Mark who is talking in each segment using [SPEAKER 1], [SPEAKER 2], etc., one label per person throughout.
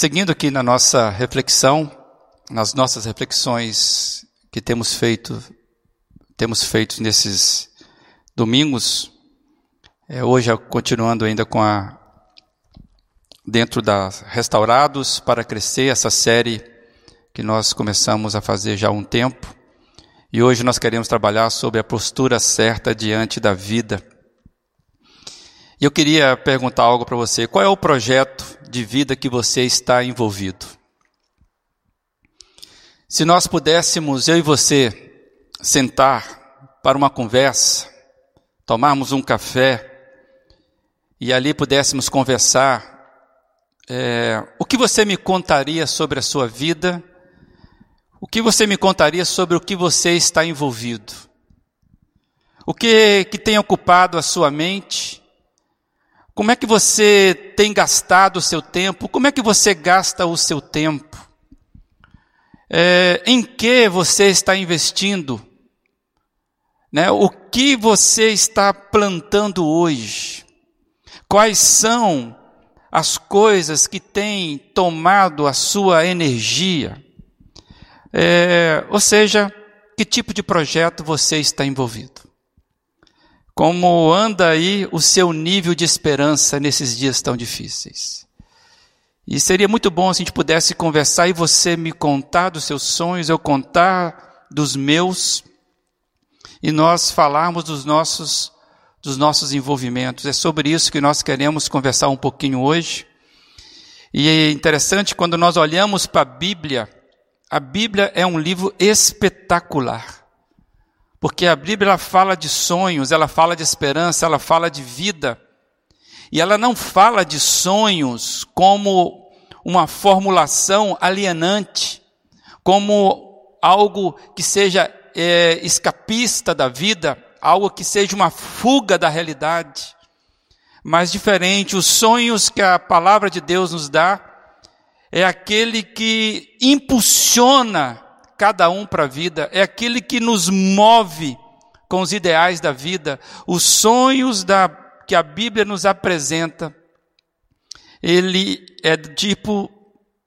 [SPEAKER 1] Seguindo aqui na nossa reflexão, nas nossas reflexões que temos feito, temos feito nesses domingos, é, hoje continuando ainda com a dentro das restaurados para crescer essa série que nós começamos a fazer já há um tempo. E hoje nós queremos trabalhar sobre a postura certa diante da vida. E eu queria perguntar algo para você. Qual é o projeto de vida que você está envolvido? Se nós pudéssemos, eu e você, sentar para uma conversa, tomarmos um café e ali pudéssemos conversar, é, o que você me contaria sobre a sua vida o que você me contaria sobre o que você está envolvido? O que, que tem ocupado a sua mente? Como é que você tem gastado o seu tempo? Como é que você gasta o seu tempo? É, em que você está investindo? Né? O que você está plantando hoje? Quais são as coisas que têm tomado a sua energia? É, ou seja, que tipo de projeto você está envolvido? Como anda aí o seu nível de esperança nesses dias tão difíceis? E seria muito bom se a gente pudesse conversar e você me contar dos seus sonhos, eu contar dos meus, e nós falarmos dos nossos, dos nossos envolvimentos. É sobre isso que nós queremos conversar um pouquinho hoje. E é interessante quando nós olhamos para a Bíblia, a Bíblia é um livro espetacular. Porque a Bíblia fala de sonhos, ela fala de esperança, ela fala de vida. E ela não fala de sonhos como uma formulação alienante, como algo que seja é, escapista da vida, algo que seja uma fuga da realidade. Mas diferente, os sonhos que a palavra de Deus nos dá é aquele que impulsiona cada um para a vida, é aquele que nos move com os ideais da vida, os sonhos da, que a Bíblia nos apresenta. Ele é tipo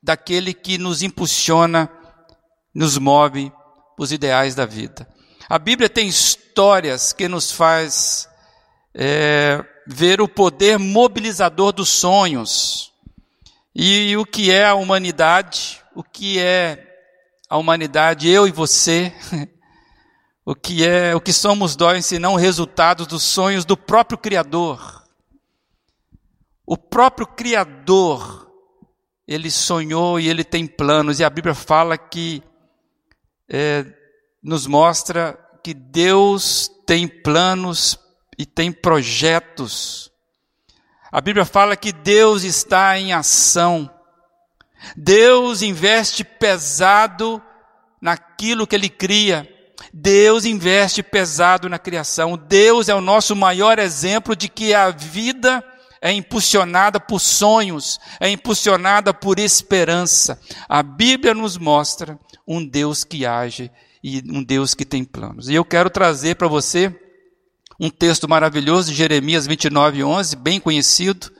[SPEAKER 1] daquele que nos impulsiona, nos move os ideais da vida. A Bíblia tem histórias que nos faz é, ver o poder mobilizador dos sonhos. E o que é a humanidade? O que é a humanidade, eu e você? O que é, o que somos nós, senão resultados dos sonhos do próprio Criador? O próprio Criador, ele sonhou e ele tem planos, e a Bíblia fala que, é, nos mostra que Deus tem planos e tem projetos a Bíblia fala que Deus está em ação. Deus investe pesado naquilo que Ele cria. Deus investe pesado na criação. Deus é o nosso maior exemplo de que a vida é impulsionada por sonhos, é impulsionada por esperança. A Bíblia nos mostra um Deus que age e um Deus que tem planos. E eu quero trazer para você um texto maravilhoso de Jeremias 29, 11, bem conhecido,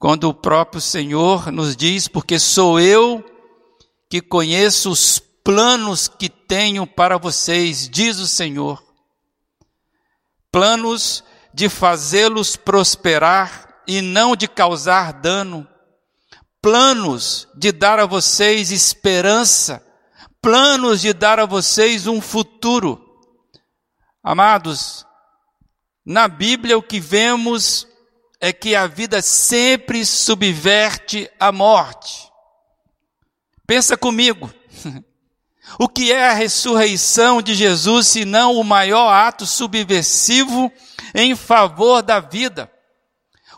[SPEAKER 1] quando o próprio Senhor nos diz: Porque sou eu que conheço os planos que tenho para vocês, diz o Senhor. Planos de fazê-los prosperar e não de causar dano. Planos de dar a vocês esperança. Planos de dar a vocês um futuro. Amados, na Bíblia, o que vemos é que a vida sempre subverte a morte. Pensa comigo. O que é a ressurreição de Jesus, se não o maior ato subversivo em favor da vida?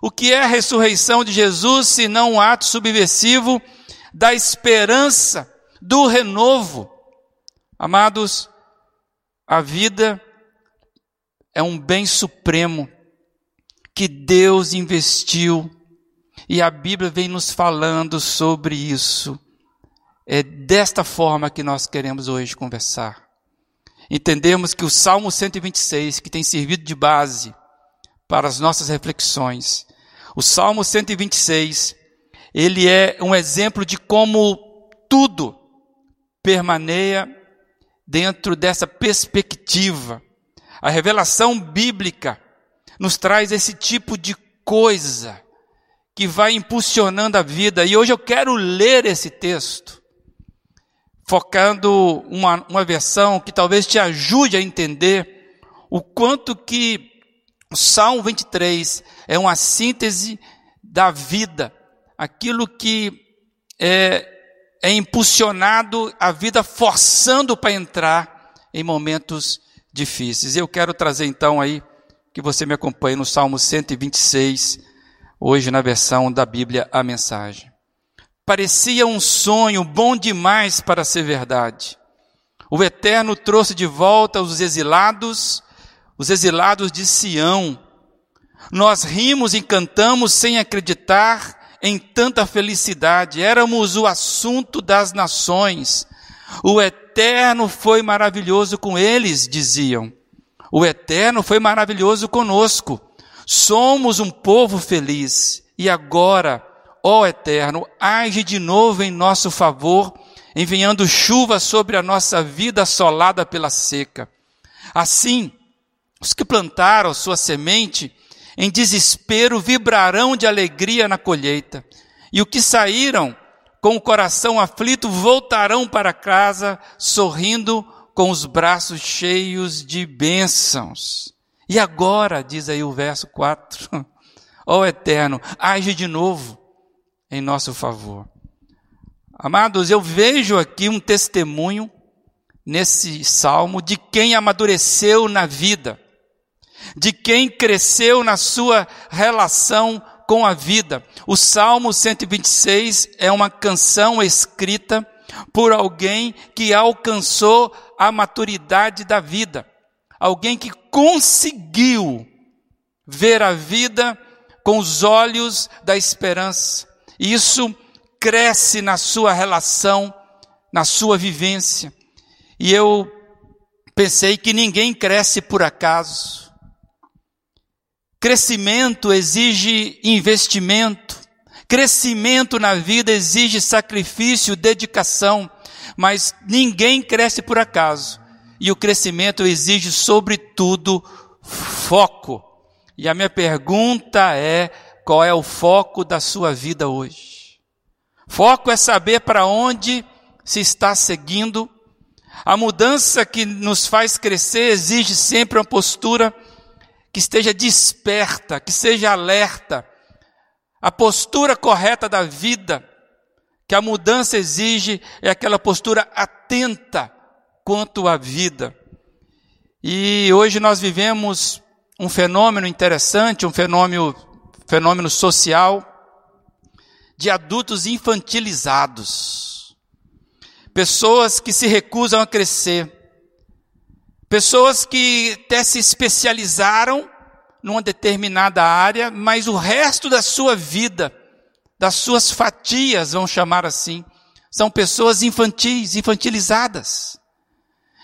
[SPEAKER 1] O que é a ressurreição de Jesus, se não um ato subversivo da esperança, do renovo? Amados, a vida é um bem supremo que Deus investiu e a Bíblia vem nos falando sobre isso. É desta forma que nós queremos hoje conversar. Entendemos que o Salmo 126, que tem servido de base para as nossas reflexões, o Salmo 126, ele é um exemplo de como tudo permaneia dentro dessa perspectiva. A revelação bíblica nos traz esse tipo de coisa que vai impulsionando a vida. E hoje eu quero ler esse texto, focando uma, uma versão que talvez te ajude a entender o quanto que o Salmo 23 é uma síntese da vida, aquilo que é, é impulsionado a vida forçando para entrar em momentos difíceis. Eu quero trazer então aí que você me acompanhe no Salmo 126, hoje na versão da Bíblia a mensagem. Parecia um sonho bom demais para ser verdade. O Eterno trouxe de volta os exilados, os exilados de Sião. Nós rimos e cantamos sem acreditar em tanta felicidade, éramos o assunto das nações. O Eterno foi maravilhoso com eles, diziam. O Eterno foi maravilhoso conosco. Somos um povo feliz. E agora, ó Eterno, age de novo em nosso favor, enviando chuva sobre a nossa vida assolada pela seca. Assim, os que plantaram sua semente em desespero, vibrarão de alegria na colheita. E o que saíram com o coração aflito voltarão para casa sorrindo com os braços cheios de bênçãos. E agora, diz aí o verso 4, ó oh, Eterno, age de novo em nosso favor. Amados, eu vejo aqui um testemunho nesse salmo de quem amadureceu na vida de quem cresceu na sua relação com a vida. O Salmo 126 é uma canção escrita por alguém que alcançou a maturidade da vida, alguém que conseguiu ver a vida com os olhos da esperança. Isso cresce na sua relação, na sua vivência. E eu pensei que ninguém cresce por acaso. Crescimento exige investimento. Crescimento na vida exige sacrifício, dedicação. Mas ninguém cresce por acaso. E o crescimento exige, sobretudo, foco. E a minha pergunta é: qual é o foco da sua vida hoje? Foco é saber para onde se está seguindo. A mudança que nos faz crescer exige sempre uma postura que esteja desperta, que seja alerta. A postura correta da vida que a mudança exige é aquela postura atenta quanto à vida. E hoje nós vivemos um fenômeno interessante, um fenômeno, fenômeno social de adultos infantilizados. Pessoas que se recusam a crescer Pessoas que até se especializaram numa determinada área, mas o resto da sua vida, das suas fatias, vamos chamar assim, são pessoas infantis, infantilizadas.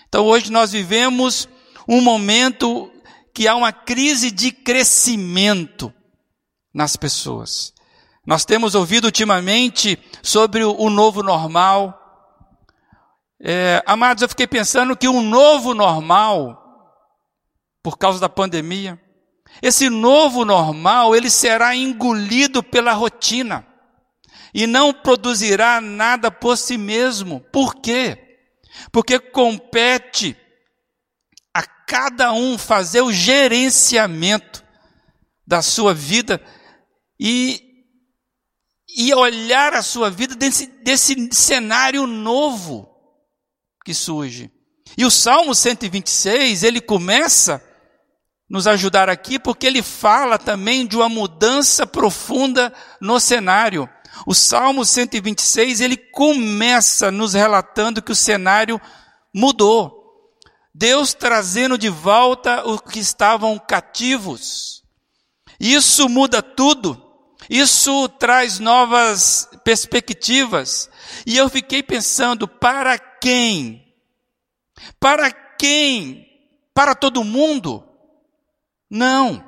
[SPEAKER 1] Então hoje nós vivemos um momento que há uma crise de crescimento nas pessoas. Nós temos ouvido ultimamente sobre o novo normal, é, amados, eu fiquei pensando que um novo normal, por causa da pandemia, esse novo normal, ele será engolido pela rotina e não produzirá nada por si mesmo. Por quê? Porque compete a cada um fazer o gerenciamento da sua vida e, e olhar a sua vida desse, desse cenário novo que surge. E o Salmo 126, ele começa nos ajudar aqui porque ele fala também de uma mudança profunda no cenário. O Salmo 126, ele começa nos relatando que o cenário mudou. Deus trazendo de volta os que estavam cativos. Isso muda tudo. Isso traz novas perspectivas. E eu fiquei pensando, para quem? Para quem? Para todo mundo? Não.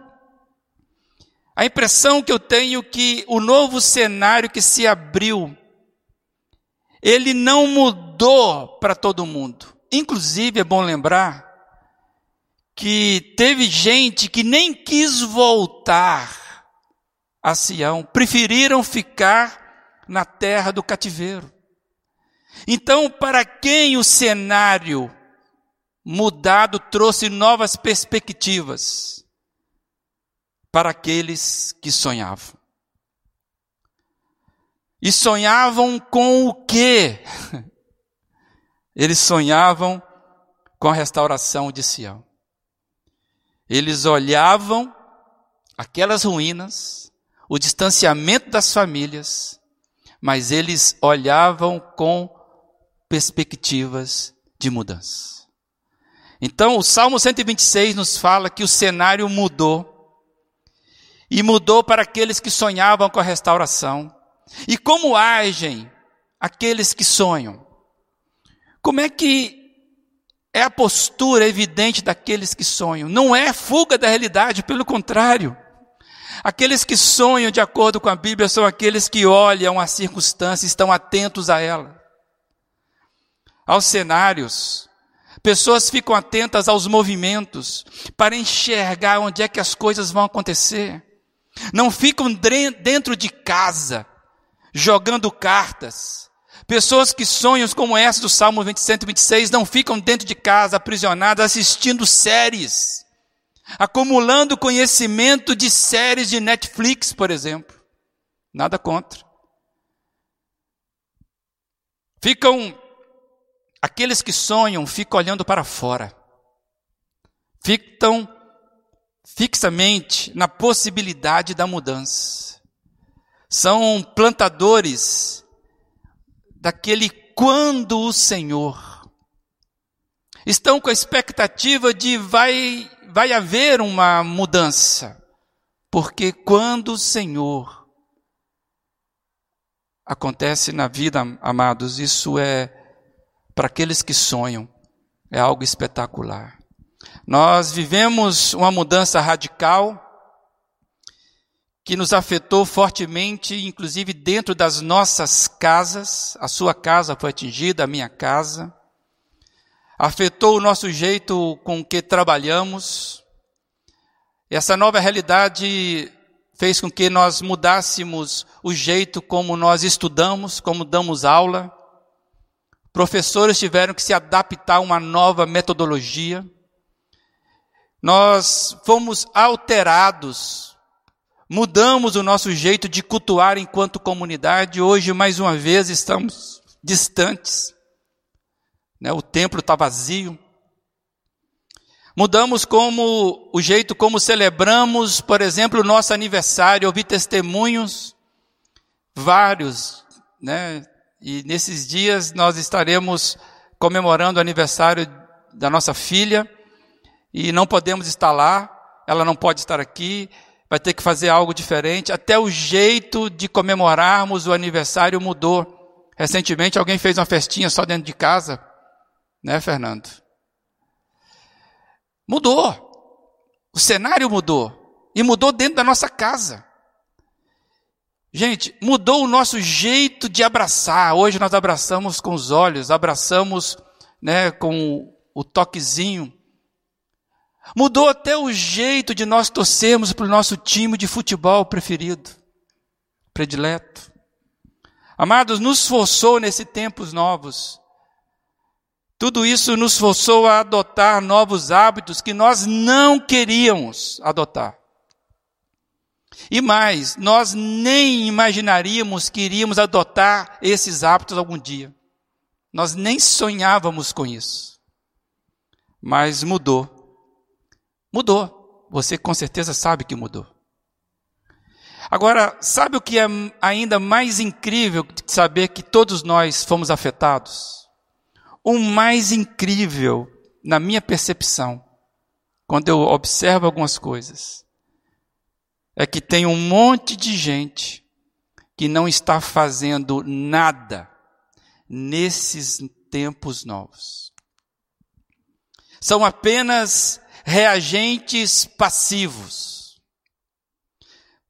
[SPEAKER 1] A impressão que eu tenho que o novo cenário que se abriu, ele não mudou para todo mundo. Inclusive, é bom lembrar que teve gente que nem quis voltar a Sião, preferiram ficar na terra do cativeiro. Então, para quem o cenário mudado trouxe novas perspectivas? Para aqueles que sonhavam. E sonhavam com o quê? Eles sonhavam com a restauração de Sião. Eles olhavam aquelas ruínas, o distanciamento das famílias, mas eles olhavam com perspectivas de mudança. Então, o Salmo 126 nos fala que o cenário mudou. E mudou para aqueles que sonhavam com a restauração. E como agem aqueles que sonham? Como é que é a postura evidente daqueles que sonham? Não é fuga da realidade, pelo contrário. Aqueles que sonham de acordo com a Bíblia são aqueles que olham a circunstância, estão atentos a ela, aos cenários. Pessoas ficam atentas aos movimentos para enxergar onde é que as coisas vão acontecer. Não ficam dentro de casa jogando cartas. Pessoas que sonham como essa do Salmo 126 não ficam dentro de casa aprisionadas assistindo séries acumulando conhecimento de séries de Netflix, por exemplo. Nada contra. Ficam, aqueles que sonham, ficam olhando para fora. Ficam fixamente na possibilidade da mudança. São plantadores daquele quando o Senhor. Estão com a expectativa de vai vai haver uma mudança, porque quando o Senhor acontece na vida, amados, isso é para aqueles que sonham, é algo espetacular. Nós vivemos uma mudança radical que nos afetou fortemente, inclusive dentro das nossas casas. A sua casa foi atingida, a minha casa afetou o nosso jeito com que trabalhamos. Essa nova realidade fez com que nós mudássemos o jeito como nós estudamos, como damos aula. Professores tiveram que se adaptar a uma nova metodologia. Nós fomos alterados, mudamos o nosso jeito de cultuar enquanto comunidade. Hoje, mais uma vez, estamos distantes né? o templo está vazio. Mudamos como o jeito como celebramos, por exemplo, o nosso aniversário. Eu vi testemunhos vários, né? E nesses dias nós estaremos comemorando o aniversário da nossa filha e não podemos estar lá. Ela não pode estar aqui. Vai ter que fazer algo diferente. Até o jeito de comemorarmos o aniversário mudou. Recentemente alguém fez uma festinha só dentro de casa né, Fernando? Mudou. O cenário mudou. E mudou dentro da nossa casa. Gente, mudou o nosso jeito de abraçar. Hoje nós abraçamos com os olhos, abraçamos né, com o toquezinho. Mudou até o jeito de nós torcermos para o nosso time de futebol preferido, predileto. Amados, nos forçou nesse tempos novos tudo isso nos forçou a adotar novos hábitos que nós não queríamos adotar. E mais, nós nem imaginaríamos que iríamos adotar esses hábitos algum dia. Nós nem sonhávamos com isso. Mas mudou. Mudou. Você com certeza sabe que mudou. Agora, sabe o que é ainda mais incrível de saber que todos nós fomos afetados? O mais incrível, na minha percepção, quando eu observo algumas coisas, é que tem um monte de gente que não está fazendo nada nesses tempos novos. São apenas reagentes passivos.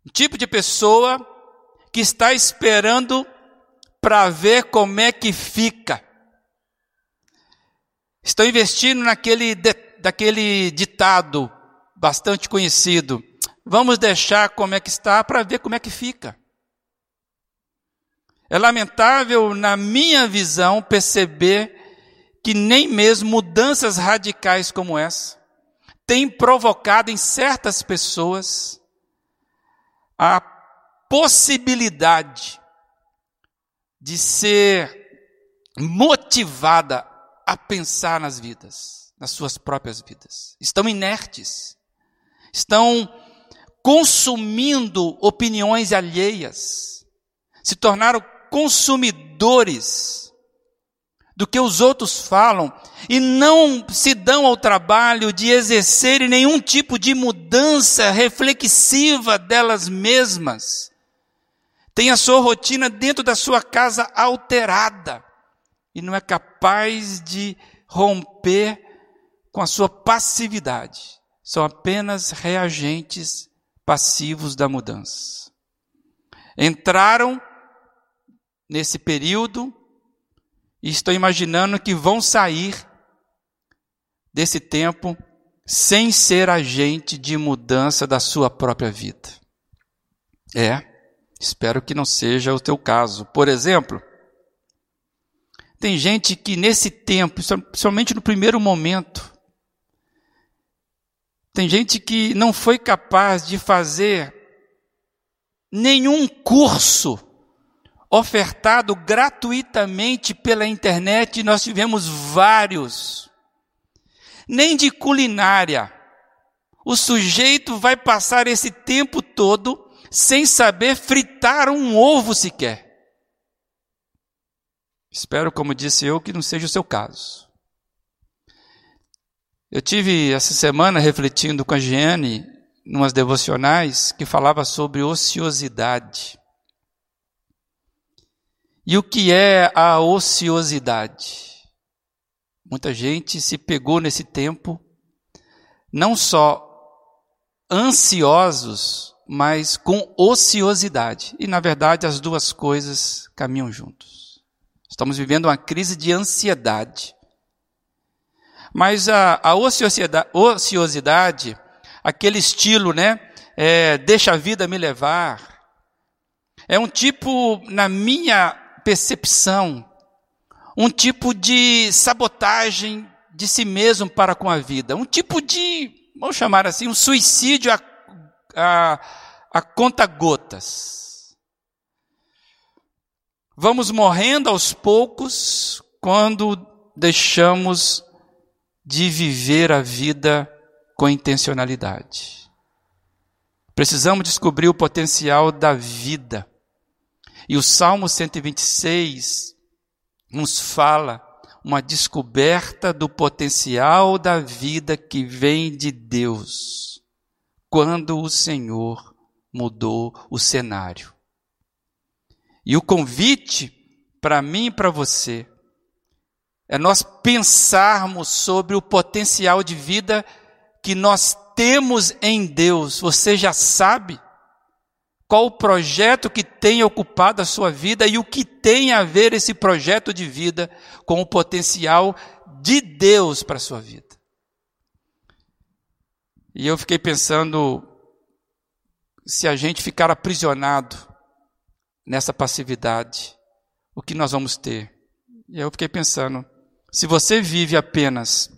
[SPEAKER 1] Um tipo de pessoa que está esperando para ver como é que fica. Estão investindo naquele daquele ditado bastante conhecido. Vamos deixar como é que está para ver como é que fica. É lamentável, na minha visão, perceber que nem mesmo mudanças radicais como essa têm provocado em certas pessoas a possibilidade de ser motivada a pensar nas vidas, nas suas próprias vidas. Estão inertes, estão consumindo opiniões alheias, se tornaram consumidores do que os outros falam e não se dão ao trabalho de exercerem nenhum tipo de mudança reflexiva delas mesmas. Tem a sua rotina dentro da sua casa alterada e não é capaz de romper com a sua passividade. São apenas reagentes passivos da mudança. Entraram nesse período e estou imaginando que vão sair desse tempo sem ser agente de mudança da sua própria vida. É, espero que não seja o teu caso. Por exemplo, tem gente que nesse tempo, principalmente no primeiro momento, tem gente que não foi capaz de fazer nenhum curso ofertado gratuitamente pela internet, nós tivemos vários. Nem de culinária. O sujeito vai passar esse tempo todo sem saber fritar um ovo sequer. Espero, como disse eu, que não seja o seu caso. Eu tive essa semana refletindo com a Giane, umas devocionais, que falava sobre ociosidade. E o que é a ociosidade? Muita gente se pegou nesse tempo, não só ansiosos, mas com ociosidade. E, na verdade, as duas coisas caminham juntos. Estamos vivendo uma crise de ansiedade. Mas a, a ociosidade, ociosidade, aquele estilo, né? É, deixa a vida me levar. É um tipo, na minha percepção, um tipo de sabotagem de si mesmo para com a vida, um tipo de, vamos chamar assim, um suicídio a, a, a conta gotas. Vamos morrendo aos poucos quando deixamos de viver a vida com intencionalidade. Precisamos descobrir o potencial da vida. E o Salmo 126 nos fala uma descoberta do potencial da vida que vem de Deus, quando o Senhor mudou o cenário. E o convite para mim e para você é nós pensarmos sobre o potencial de vida que nós temos em Deus. Você já sabe qual o projeto que tem ocupado a sua vida e o que tem a ver esse projeto de vida com o potencial de Deus para a sua vida. E eu fiquei pensando se a gente ficar aprisionado nessa passividade, o que nós vamos ter? E eu fiquei pensando, se você vive apenas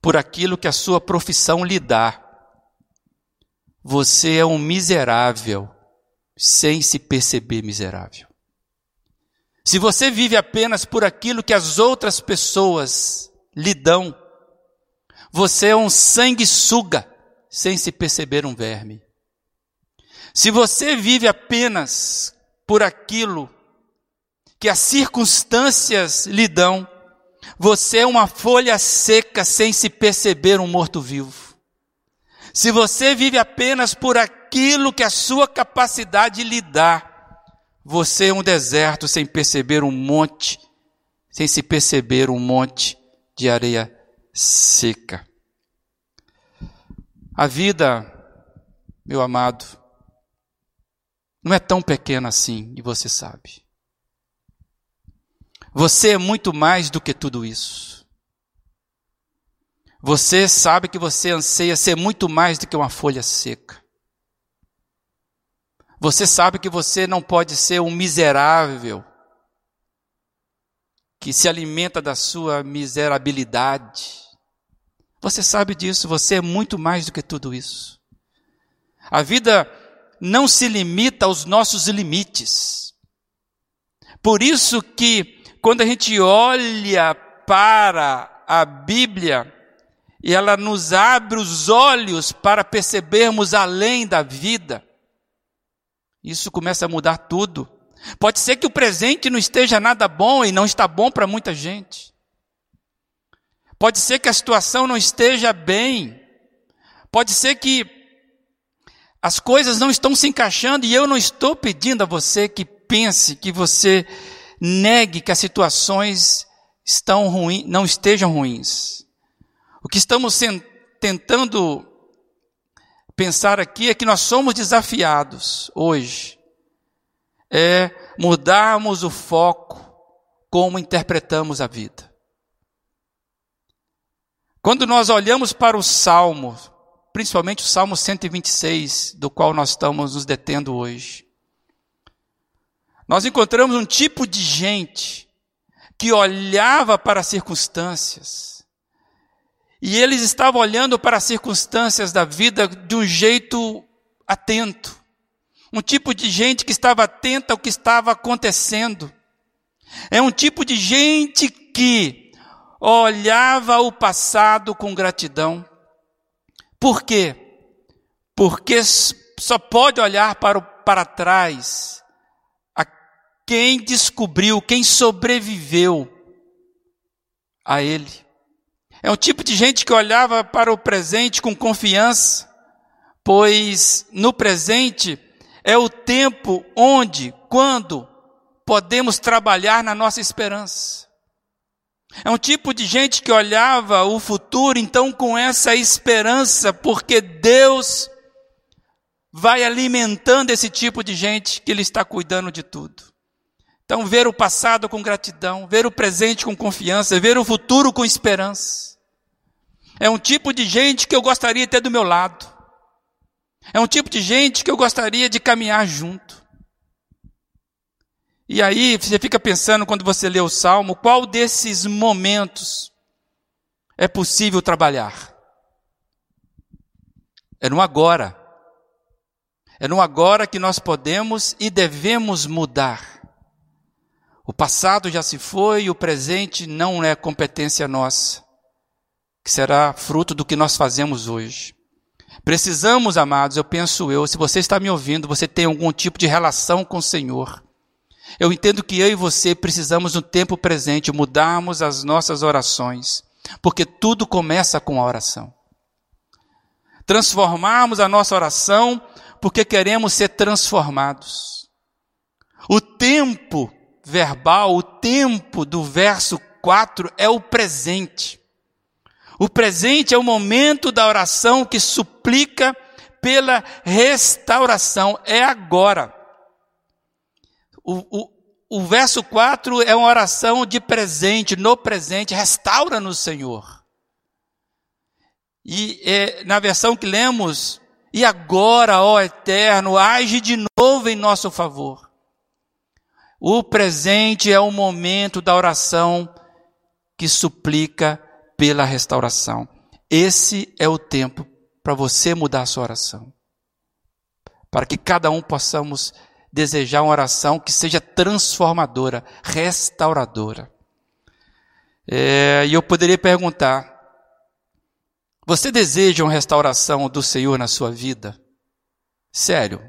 [SPEAKER 1] por aquilo que a sua profissão lhe dá, você é um miserável sem se perceber miserável. Se você vive apenas por aquilo que as outras pessoas lhe dão, você é um sanguessuga sem se perceber um verme. Se você vive apenas por aquilo que as circunstâncias lhe dão, você é uma folha seca sem se perceber um morto-vivo. Se você vive apenas por aquilo que a sua capacidade lhe dá, você é um deserto sem perceber um monte, sem se perceber um monte de areia seca. A vida, meu amado, não é tão pequeno assim, e você sabe. Você é muito mais do que tudo isso. Você sabe que você anseia ser muito mais do que uma folha seca. Você sabe que você não pode ser um miserável que se alimenta da sua miserabilidade. Você sabe disso, você é muito mais do que tudo isso. A vida não se limita aos nossos limites. Por isso que quando a gente olha para a Bíblia, e ela nos abre os olhos para percebermos além da vida. Isso começa a mudar tudo. Pode ser que o presente não esteja nada bom e não está bom para muita gente. Pode ser que a situação não esteja bem. Pode ser que as coisas não estão se encaixando e eu não estou pedindo a você que pense, que você negue que as situações estão ruins, não estejam ruins. O que estamos tentando pensar aqui é que nós somos desafiados hoje é mudarmos o foco como interpretamos a vida. Quando nós olhamos para o Salmo, principalmente o Salmo 126, do qual nós estamos nos detendo hoje, nós encontramos um tipo de gente que olhava para as circunstâncias, e eles estavam olhando para as circunstâncias da vida de um jeito atento. Um tipo de gente que estava atenta ao que estava acontecendo. É um tipo de gente que olhava o passado com gratidão. Por quê? Porque só pode olhar para, o, para trás a quem descobriu, quem sobreviveu a ele. É um tipo de gente que olhava para o presente com confiança, pois no presente é o tempo onde, quando podemos trabalhar na nossa esperança. É um tipo de gente que olhava o futuro então com essa esperança, porque Deus vai alimentando esse tipo de gente que Ele está cuidando de tudo. Então, ver o passado com gratidão, ver o presente com confiança, ver o futuro com esperança. É um tipo de gente que eu gostaria de ter do meu lado. É um tipo de gente que eu gostaria de caminhar junto. E aí você fica pensando, quando você lê o salmo, qual desses momentos é possível trabalhar? É no agora. É no agora que nós podemos e devemos mudar. O passado já se foi e o presente não é competência nossa, que será fruto do que nós fazemos hoje. Precisamos, amados, eu penso eu, se você está me ouvindo, você tem algum tipo de relação com o Senhor. Eu entendo que eu e você precisamos no tempo presente mudarmos as nossas orações, porque tudo começa com a oração. Transformarmos a nossa oração porque queremos ser transformados. O tempo verbal, o tempo do verso 4 é o presente. O presente é o momento da oração que suplica pela restauração. É agora. O, o, o verso 4 é uma oração de presente, no presente. Restaura-nos, Senhor. E é, na versão que lemos, e agora, ó Eterno, age de novo em nosso favor. O presente é o momento da oração que suplica pela restauração. Esse é o tempo para você mudar a sua oração. Para que cada um possamos desejar uma oração que seja transformadora, restauradora. É, e eu poderia perguntar: você deseja uma restauração do Senhor na sua vida? Sério?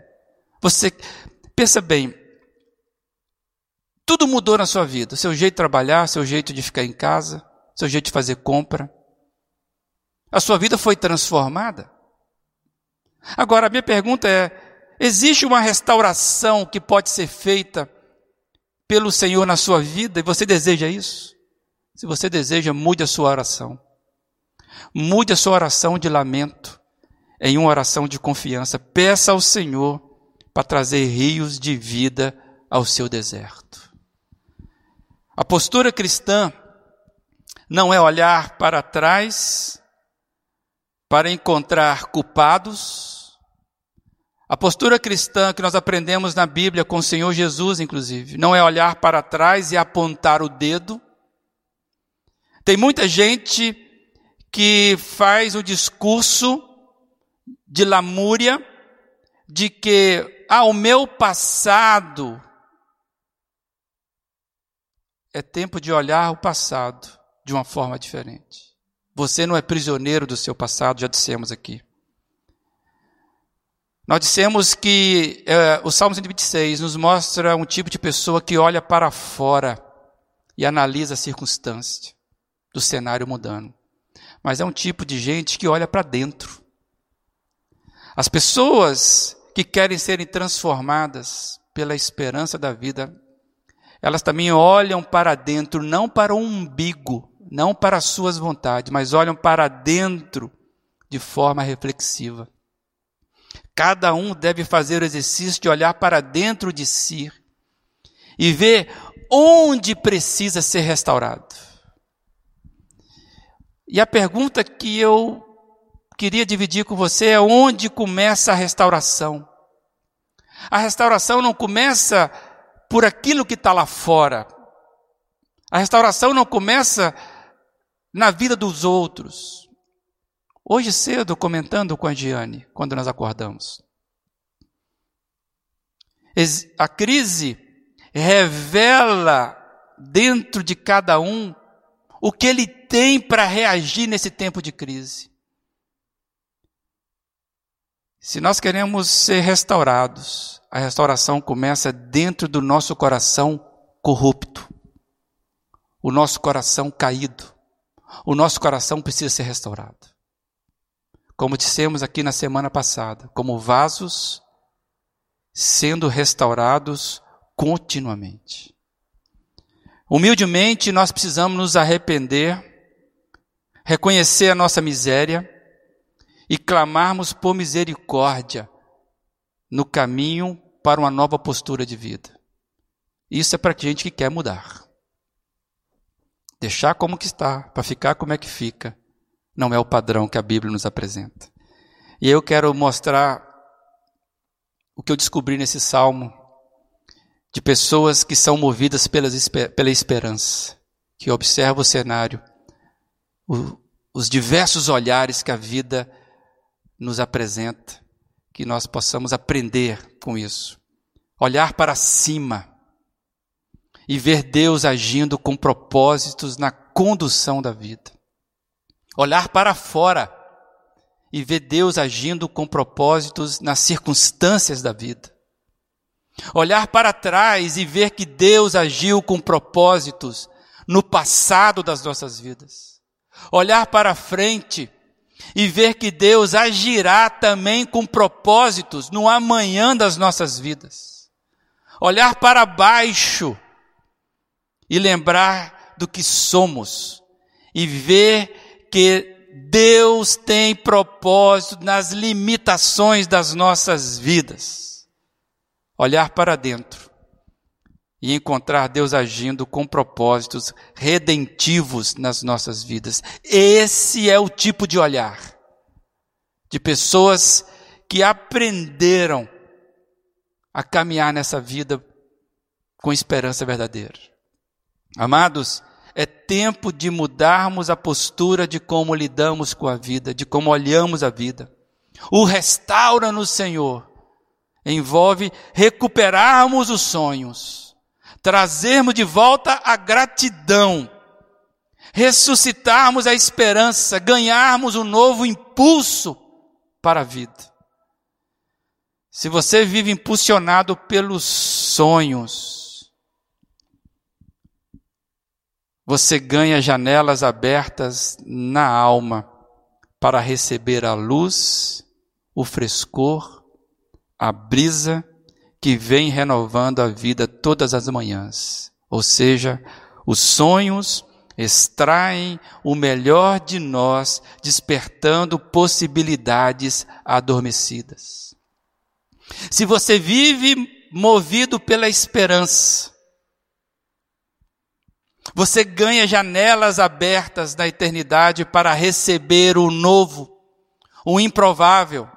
[SPEAKER 1] Você pensa bem, tudo mudou na sua vida, seu jeito de trabalhar, seu jeito de ficar em casa, seu jeito de fazer compra. A sua vida foi transformada. Agora, a minha pergunta é: existe uma restauração que pode ser feita pelo Senhor na sua vida e você deseja isso? Se você deseja, mude a sua oração. Mude a sua oração de lamento em uma oração de confiança. Peça ao Senhor para trazer rios de vida ao seu deserto. A postura cristã não é olhar para trás para encontrar culpados. A postura cristã que nós aprendemos na Bíblia com o Senhor Jesus, inclusive, não é olhar para trás e apontar o dedo. Tem muita gente que faz o discurso de lamúria de que, ah, o meu passado. É tempo de olhar o passado de uma forma diferente. Você não é prisioneiro do seu passado, já dissemos aqui. Nós dissemos que é, o Salmo 126 nos mostra um tipo de pessoa que olha para fora e analisa a circunstância do cenário mudando. Mas é um tipo de gente que olha para dentro. As pessoas que querem serem transformadas pela esperança da vida, elas também olham para dentro, não para o umbigo, não para as suas vontades, mas olham para dentro de forma reflexiva. Cada um deve fazer o exercício de olhar para dentro de si e ver onde precisa ser restaurado. E a pergunta que eu queria dividir com você é onde começa a restauração. A restauração não começa por aquilo que está lá fora. A restauração não começa na vida dos outros. Hoje cedo, comentando com a Giane, quando nós acordamos. A crise revela dentro de cada um o que ele tem para reagir nesse tempo de crise. Se nós queremos ser restaurados, a restauração começa dentro do nosso coração corrupto, o nosso coração caído. O nosso coração precisa ser restaurado. Como dissemos aqui na semana passada, como vasos sendo restaurados continuamente. Humildemente, nós precisamos nos arrepender, reconhecer a nossa miséria, e clamarmos por misericórdia no caminho para uma nova postura de vida. Isso é para gente que quer mudar. Deixar como que está, para ficar como é que fica, não é o padrão que a Bíblia nos apresenta. E eu quero mostrar o que eu descobri nesse salmo de pessoas que são movidas pelas, pela esperança, que observam o cenário, o, os diversos olhares que a vida nos apresenta, que nós possamos aprender com isso. Olhar para cima e ver Deus agindo com propósitos na condução da vida. Olhar para fora e ver Deus agindo com propósitos nas circunstâncias da vida. Olhar para trás e ver que Deus agiu com propósitos no passado das nossas vidas. Olhar para frente e ver que Deus agirá também com propósitos no amanhã das nossas vidas. Olhar para baixo e lembrar do que somos e ver que Deus tem propósito nas limitações das nossas vidas. Olhar para dentro e encontrar Deus agindo com propósitos redentivos nas nossas vidas. Esse é o tipo de olhar de pessoas que aprenderam a caminhar nessa vida com esperança verdadeira. Amados, é tempo de mudarmos a postura de como lidamos com a vida, de como olhamos a vida. O restaura no Senhor envolve recuperarmos os sonhos trazermos de volta a gratidão, ressuscitarmos a esperança, ganharmos um novo impulso para a vida. Se você vive impulsionado pelos sonhos, você ganha janelas abertas na alma para receber a luz, o frescor, a brisa que vem renovando a vida todas as manhãs. Ou seja, os sonhos extraem o melhor de nós, despertando possibilidades adormecidas. Se você vive movido pela esperança, você ganha janelas abertas na eternidade para receber o novo, o improvável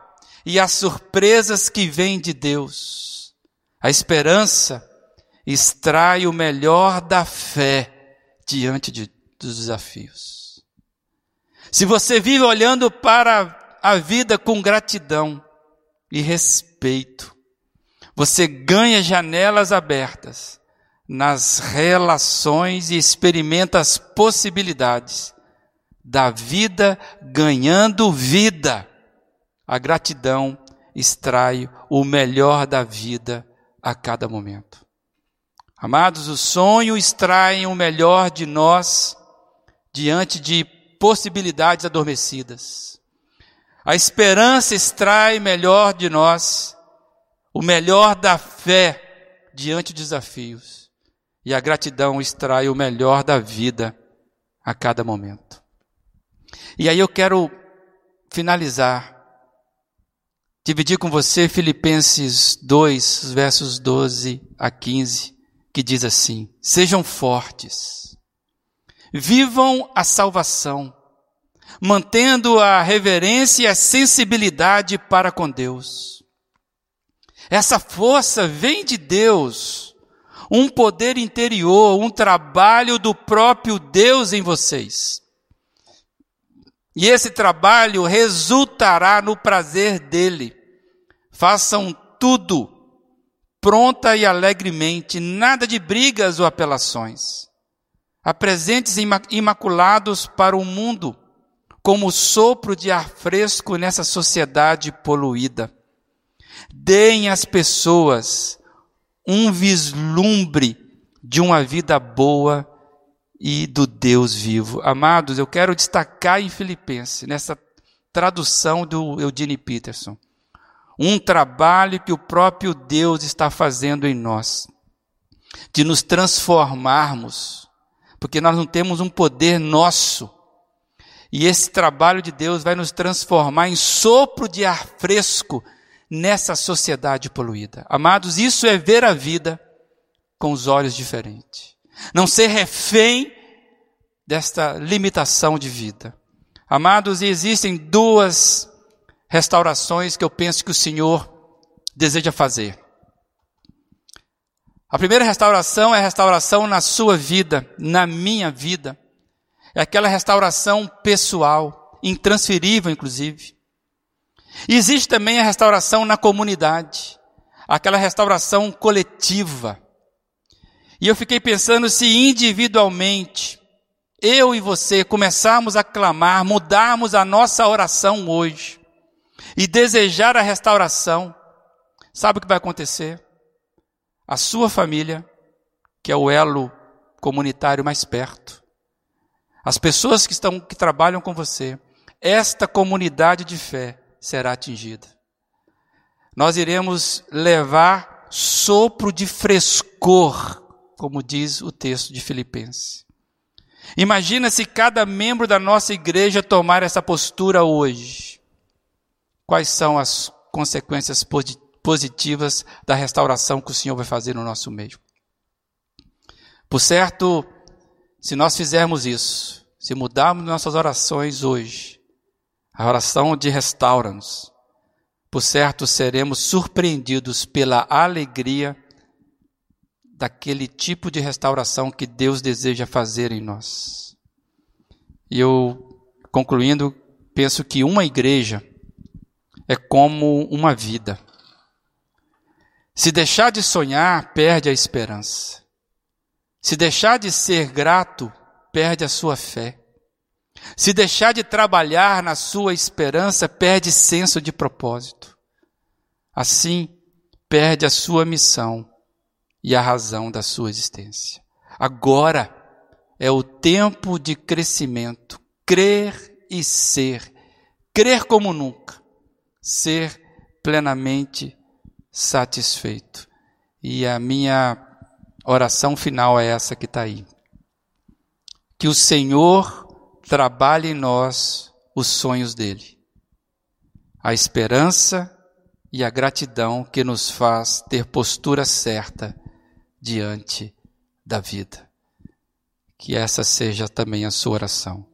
[SPEAKER 1] e as surpresas que vêm de Deus. A esperança extrai o melhor da fé diante de, dos desafios. Se você vive olhando para a vida com gratidão e respeito, você ganha janelas abertas nas relações e experimenta as possibilidades da vida ganhando vida. A gratidão extrai o melhor da vida a cada momento. Amados, o sonho extrai o melhor de nós diante de possibilidades adormecidas. A esperança extrai melhor de nós o melhor da fé diante de desafios. E a gratidão extrai o melhor da vida a cada momento. E aí eu quero finalizar, dividir com você Filipenses 2, versos 12 a 15, que diz assim: Sejam fortes, vivam a salvação, mantendo a reverência e a sensibilidade para com Deus. Essa força vem de Deus um poder interior, um trabalho do próprio Deus em vocês. E esse trabalho resultará no prazer dele. Façam tudo pronta e alegremente, nada de brigas ou apelações. Apresentes imaculados para o mundo, como sopro de ar fresco nessa sociedade poluída. Deem às pessoas um vislumbre de uma vida boa e do Deus vivo. Amados, eu quero destacar em Filipenses, nessa tradução do Eugene Peterson, um trabalho que o próprio Deus está fazendo em nós, de nos transformarmos, porque nós não temos um poder nosso. E esse trabalho de Deus vai nos transformar em sopro de ar fresco nessa sociedade poluída. Amados, isso é ver a vida com os olhos diferentes. Não ser refém desta limitação de vida. Amados, existem duas restaurações que eu penso que o Senhor deseja fazer. A primeira restauração é a restauração na sua vida, na minha vida. É aquela restauração pessoal, intransferível, inclusive. E existe também a restauração na comunidade, aquela restauração coletiva. E eu fiquei pensando se individualmente, eu e você começarmos a clamar, mudarmos a nossa oração hoje e desejar a restauração, sabe o que vai acontecer? A sua família, que é o elo comunitário mais perto, as pessoas que estão que trabalham com você, esta comunidade de fé será atingida. Nós iremos levar sopro de frescor, como diz o texto de Filipenses. Imagina se cada membro da nossa igreja tomar essa postura hoje. Quais são as consequências positivas da restauração que o Senhor vai fazer no nosso meio? Por certo, se nós fizermos isso, se mudarmos nossas orações hoje, a oração de restaura-nos. Por certo, seremos surpreendidos pela alegria daquele tipo de restauração que Deus deseja fazer em nós. E eu, concluindo, penso que uma igreja é como uma vida. Se deixar de sonhar, perde a esperança. Se deixar de ser grato, perde a sua fé. Se deixar de trabalhar na sua esperança, perde senso de propósito. Assim, perde a sua missão e a razão da sua existência. Agora é o tempo de crescimento, crer e ser, crer como nunca, ser plenamente satisfeito. E a minha oração final é essa que está aí. Que o Senhor trabalhe em nós os sonhos dele. A esperança e a gratidão que nos faz ter postura certa diante da vida. Que essa seja também a sua oração.